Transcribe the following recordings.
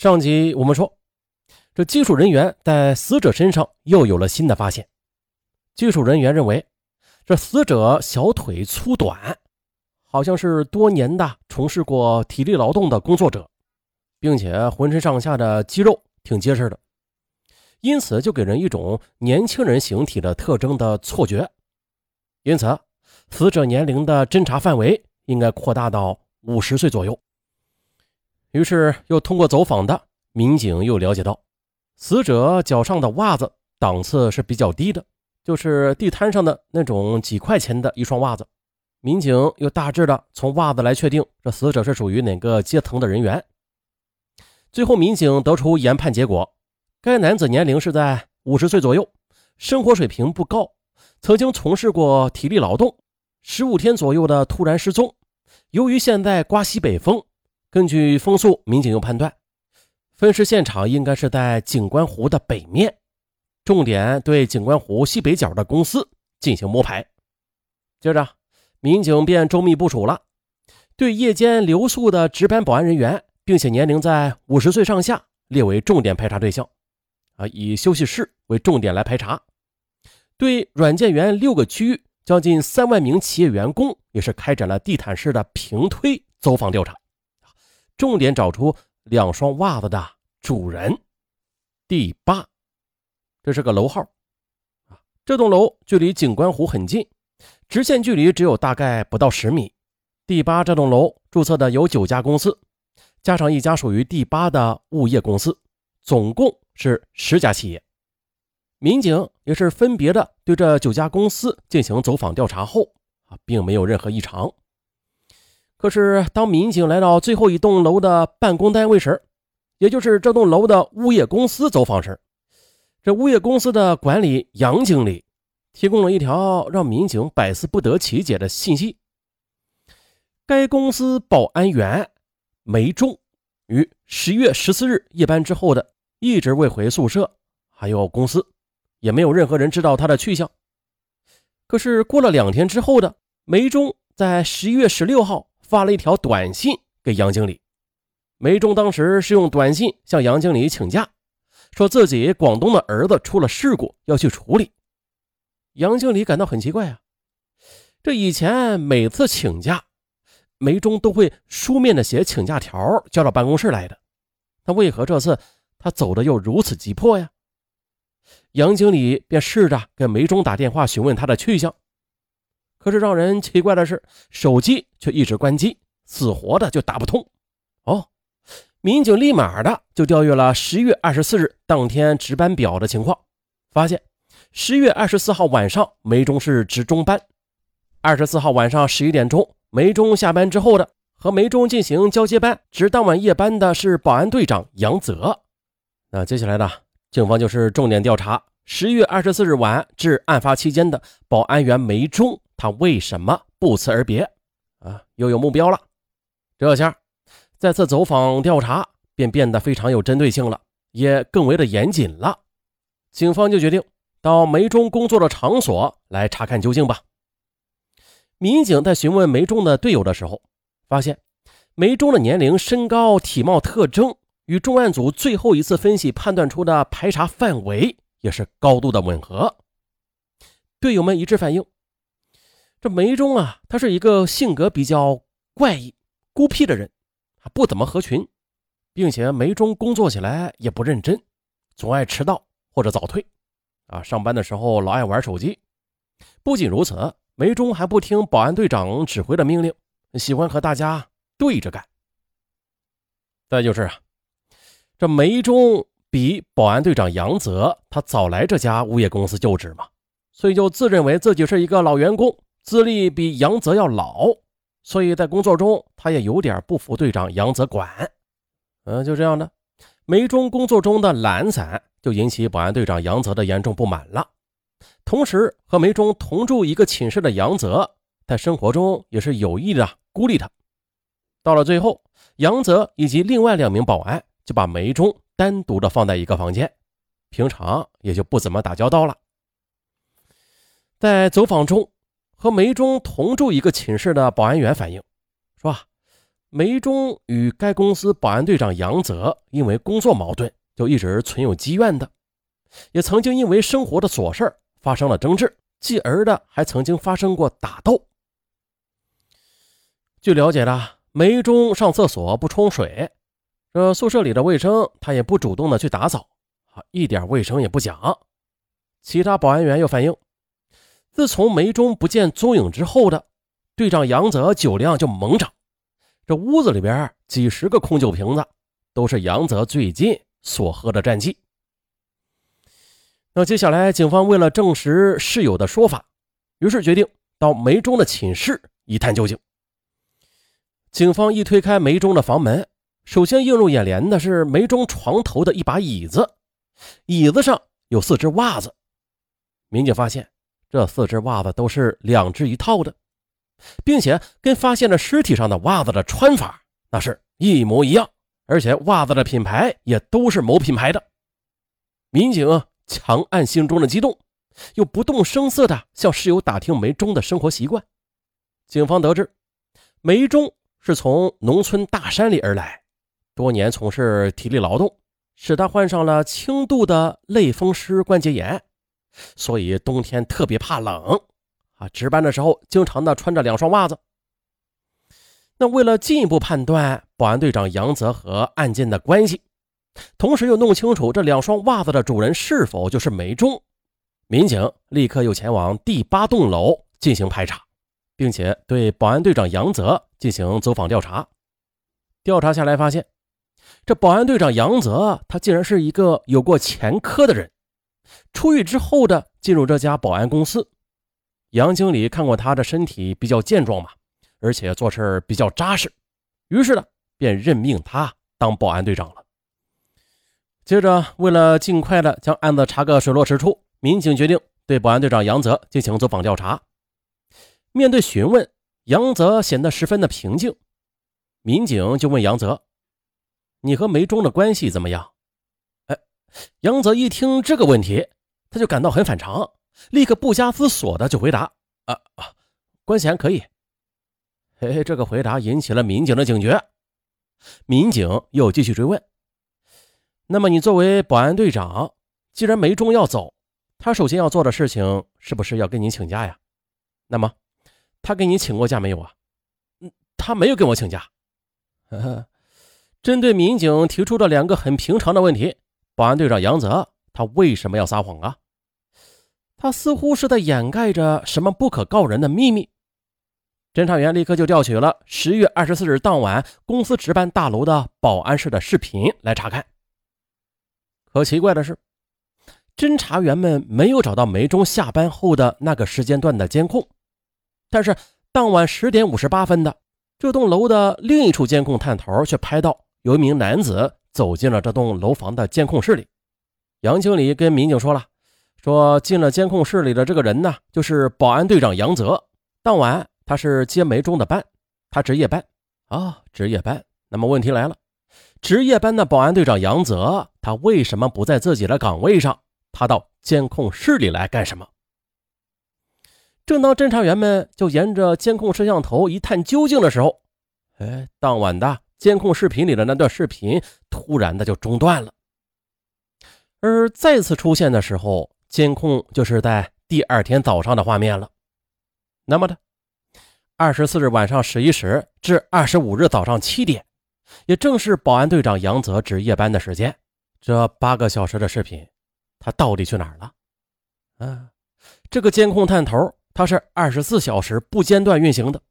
上集我们说，这技术人员在死者身上又有了新的发现。技术人员认为，这死者小腿粗短，好像是多年的从事过体力劳动的工作者，并且浑身上下的肌肉挺结实的，因此就给人一种年轻人形体的特征的错觉。因此，死者年龄的侦查范围应该扩大到五十岁左右。于是，又通过走访的民警又了解到，死者脚上的袜子档次是比较低的，就是地摊上的那种几块钱的一双袜子。民警又大致的从袜子来确定这死者是属于哪个阶层的人员。最后，民警得出研判结果：该男子年龄是在五十岁左右，生活水平不高，曾经从事过体力劳动，十五天左右的突然失踪。由于现在刮西北风。根据风速，民警又判断，分尸现场应该是在景观湖的北面，重点对景观湖西北角的公司进行摸排。接着，民警便周密部署了，对夜间留宿的值班保安人员，并且年龄在五十岁上下列为重点排查对象，啊，以休息室为重点来排查。对软件园六个区域将近三万名企业员工，也是开展了地毯式的平推走访调查。重点找出两双袜子的主人。第八，这是个楼号啊，这栋楼距离景观湖很近，直线距离只有大概不到十米。第八这栋楼注册的有九家公司，加上一家属于第八的物业公司，总共是十家企业。民警也是分别的对这九家公司进行走访调查后啊，并没有任何异常。可是，当民警来到最后一栋楼的办公单位时，也就是这栋楼的物业公司走访时，这物业公司的管理杨经理提供了一条让民警百思不得其解的信息：该公司保安员梅忠于十月十四日夜班之后的一直未回宿舍，还有公司也没有任何人知道他的去向。可是过了两天之后的梅忠在十一月十六号。发了一条短信给杨经理，梅忠当时是用短信向杨经理请假，说自己广东的儿子出了事故要去处理。杨经理感到很奇怪啊，这以前每次请假，梅忠都会书面的写请假条交到办公室来的，那为何这次他走的又如此急迫呀？杨经理便试着给梅忠打电话询问他的去向。可是让人奇怪的是，手机却一直关机，死活的就打不通。哦，民警立马的就调阅了十月二十四日当天值班表的情况，发现十月二十四号晚上梅中是值中班，二十四号晚上十一点钟梅中下班之后的和梅中进行交接班值当晚夜班的是保安队长杨泽。那接下来呢，警方就是重点调查十月二十四日晚至案发期间的保安员梅中。他为什么不辞而别？啊，又有目标了。这下再次走访调查便变得非常有针对性了，也更为的严谨了。警方就决定到梅中工作的场所来查看究竟吧。民警在询问梅中的队友的时候，发现梅中的年龄、身高、体貌特征与重案组最后一次分析判断出的排查范围也是高度的吻合。队友们一致反映。这梅中啊，他是一个性格比较怪异、孤僻的人，不怎么合群，并且梅中工作起来也不认真，总爱迟到或者早退，啊，上班的时候老爱玩手机。不仅如此，梅中还不听保安队长指挥的命令，喜欢和大家对着干。再就是啊，这梅中比保安队长杨泽他早来这家物业公司就职嘛，所以就自认为自己是一个老员工。资历比杨泽要老，所以在工作中他也有点不服队长杨泽管。嗯，就这样的，梅中工作中的懒散就引起保安队长杨泽的严重不满了。同时，和梅中同住一个寝室的杨泽，在生活中也是有意的孤立他。到了最后，杨泽以及另外两名保安就把梅中单独的放在一个房间，平常也就不怎么打交道了。在走访中。和梅中同住一个寝室的保安员反映说：“啊，梅忠与该公司保安队长杨泽因为工作矛盾，就一直存有积怨的，也曾经因为生活的琐事发生了争执，继而的还曾经发生过打斗。据了解的，梅忠上厕所不冲水，这宿舍里的卫生他也不主动的去打扫，啊，一点卫生也不讲。其他保安员又反映，自从梅中不见踪影之后的队长杨泽酒量就猛涨，这屋子里边几十个空酒瓶子都是杨泽最近所喝的战绩。那接下来，警方为了证实室友的说法，于是决定到梅中的寝室一探究竟。警方一推开梅中的房门，首先映入眼帘的是梅中床头的一把椅子，椅子上有四只袜子。民警发现，这四只袜子都是两只一套的，并且跟发现了尸体上的袜子的穿法那是一模一样，而且袜子的品牌也都是某品牌的。民警强按心中的激动，又不动声色地向室友打听梅中的生活习惯。警方得知，梅中。是从农村大山里而来，多年从事体力劳动，使他患上了轻度的类风湿关节炎，所以冬天特别怕冷啊！值班的时候经常的穿着两双袜子。那为了进一步判断保安队长杨泽和案件的关系，同时又弄清楚这两双袜子的主人是否就是梅忠，民警立刻又前往第八栋楼进行排查。并且对保安队长杨泽进行走访调查，调查下来发现，这保安队长杨泽他竟然是一个有过前科的人，出狱之后的进入这家保安公司。杨经理看过他的身体比较健壮嘛，而且做事比较扎实，于是呢便任命他当保安队长了。接着，为了尽快的将案子查个水落石出，民警决定对保安队长杨泽进行走访调查。面对询问，杨泽显得十分的平静。民警就问杨泽：“你和梅忠的关系怎么样？”杨泽一听这个问题，他就感到很反常，立刻不加思索的就回答：“啊啊，关系还可以。”嘿嘿，这个回答引起了民警的警觉。民警又继续追问：“那么你作为保安队长，既然梅忠要走，他首先要做的事情是不是要跟你请假呀？那么？”他跟你请过假没有啊？嗯，他没有跟我请假。呵呵 针对民警提出的两个很平常的问题，保安队长杨泽他为什么要撒谎啊？他似乎是在掩盖着什么不可告人的秘密。侦查员立刻就调取了十月二十四日当晚公司值班大楼的保安室的视频来查看。可奇怪的是，侦查员们没有找到梅忠下班后的那个时间段的监控。但是当晚十点五十八分的这栋楼的另一处监控探头却拍到有一名男子走进了这栋楼房的监控室里。杨经理跟民警说了，说进了监控室里的这个人呢，就是保安队长杨泽。当晚他是接梅中的班，他值夜班啊，值夜班。那么问题来了，值夜班的保安队长杨泽，他为什么不在自己的岗位上？他到监控室里来干什么？正当侦查员们就沿着监控摄像头一探究竟的时候，哎，当晚的监控视频里的那段视频突然的就中断了。而再次出现的时候，监控就是在第二天早上的画面了。那么的，二十四日晚上十一时至二十五日早上七点，也正是保安队长杨泽值夜班的时间。这八个小时的视频，他到底去哪儿了？啊，这个监控探头。它是二十四小时不间断运行的，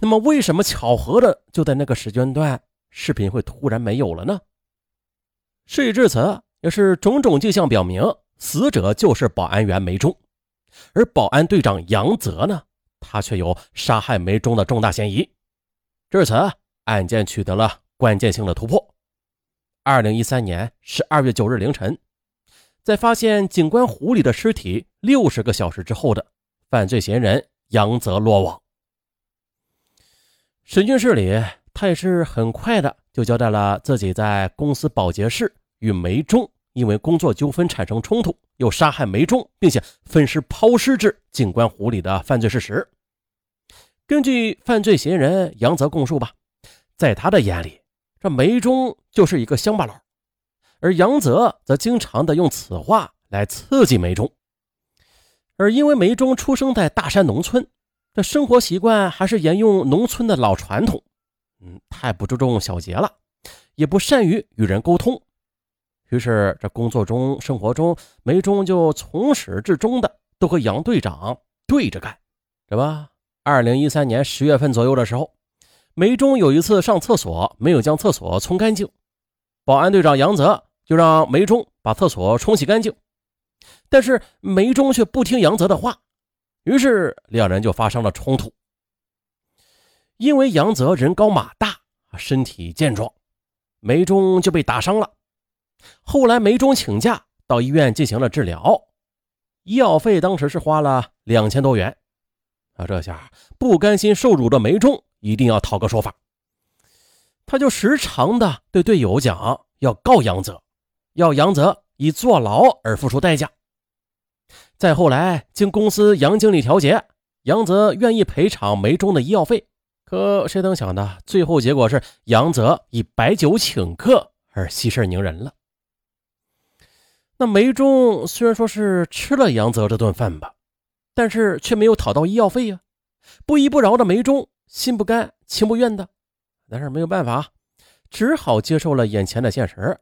那么为什么巧合的就在那个时间段，视频会突然没有了呢？事已至此，也是种种迹象表明，死者就是保安员梅忠，而保安队长杨泽呢，他却有杀害梅忠的重大嫌疑。至此，案件取得了关键性的突破。二零一三年十二月九日凌晨，在发现警官湖里的尸体六十个小时之后的。犯罪嫌疑人杨泽落网。审讯室里，他也是很快的就交代了自己在公司保洁室与梅中因为工作纠纷产生冲突，又杀害梅中，并且分尸抛尸至警官湖里的犯罪事实。根据犯罪嫌疑人杨泽供述吧，在他的眼里，这梅中就是一个乡巴佬，而杨泽则经常的用此话来刺激梅中。而因为梅中出生在大山农村，这生活习惯还是沿用农村的老传统，嗯，太不注重小节了，也不善于与人沟通。于是，这工作中、生活中，梅忠就从始至终的都和杨队长对着干，是吧？二零一三年十月份左右的时候，梅忠有一次上厕所没有将厕所冲干净，保安队长杨泽就让梅忠把厕所冲洗干净。但是梅忠却不听杨泽的话，于是两人就发生了冲突。因为杨泽人高马大，身体健壮，梅忠就被打伤了。后来梅忠请假到医院进行了治疗，医药费当时是花了两千多元。啊，这下不甘心受辱的梅忠一定要讨个说法，他就时常的对队友讲要告杨泽，要杨泽以坐牢而付出代价。再后来，经公司杨经理调解，杨泽愿意赔偿梅中的医药费。可谁能想的，最后结果是杨泽以白酒请客而息事宁人了。那梅中虽然说是吃了杨泽这顿饭吧，但是却没有讨到医药费呀。不依不饶的梅中心不甘情不愿的，但是没有办法，只好接受了眼前的现实。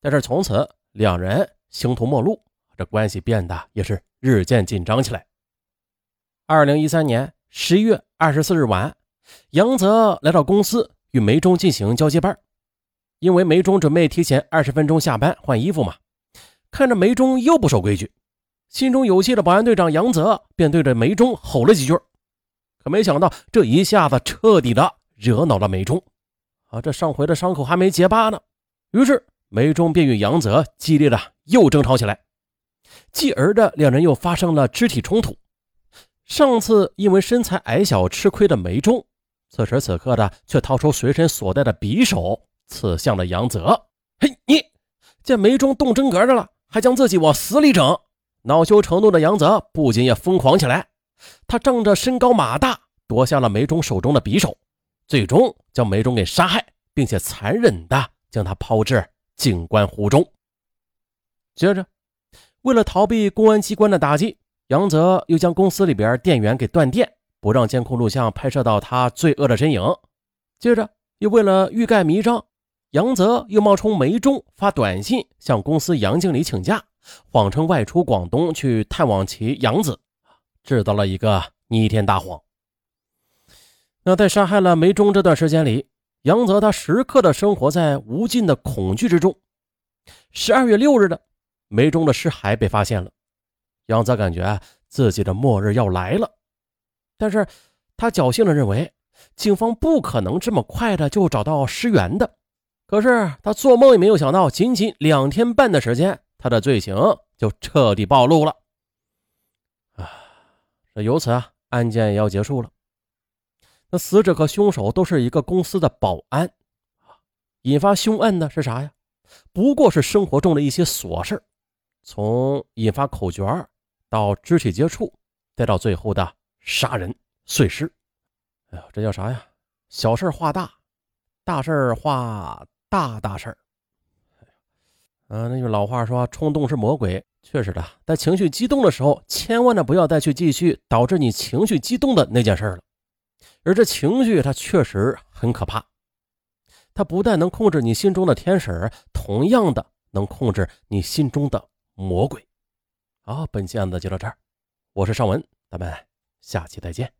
但是从此两人形同陌路。这关系变得也是日渐紧张起来。二零一三年十一月二十四日晚，杨泽来到公司与梅中进行交接班，因为梅中准备提前二十分钟下班换衣服嘛。看着梅中又不守规矩，心中有气的保安队长杨泽便对着梅中吼了几句，可没想到这一下子彻底的惹恼了梅中。啊，这上回的伤口还没结疤呢，于是梅中便与杨泽激烈的又争吵起来。继而的两人又发生了肢体冲突。上次因为身材矮小吃亏的梅忠，此时此刻的却掏出随身所带的匕首，刺向了杨泽。嘿，你见梅忠动真格的了，还将自己往死里整！恼羞成怒的杨泽不仅也疯狂起来，他仗着身高马大，夺下了梅忠手中的匕首，最终将梅忠给杀害，并且残忍的将他抛至景观湖中。接着。为了逃避公安机关的打击，杨泽又将公司里边电源给断电，不让监控录像拍摄到他罪恶的身影。接着，又为了欲盖弥彰，杨泽又冒充梅忠发短信向公司杨经理请假，谎称外出广东去探望其养子，制造了一个弥天大谎。那在杀害了梅忠这段时间里，杨泽他时刻的生活在无尽的恐惧之中。十二月六日的。梅中的尸骸被发现了，杨泽感觉自己的末日要来了，但是他侥幸的认为警方不可能这么快的就找到尸源的。可是他做梦也没有想到，仅仅两天半的时间，他的罪行就彻底暴露了。啊，这由此啊，案件也要结束了。那死者和凶手都是一个公司的保安，引发凶案的是啥呀？不过是生活中的一些琐事从引发口角到肢体接触，再到最后的杀人碎尸，哎呦，这叫啥呀？小事化大，大事化大大事儿。嗯，那句老话说，冲动是魔鬼，确实的。在情绪激动的时候，千万的不要再去继续导致你情绪激动的那件事了。而这情绪，它确实很可怕，它不但能控制你心中的天使，同样的能控制你心中的。魔鬼，好，本期案子就到这儿，我是尚文，咱们下期再见。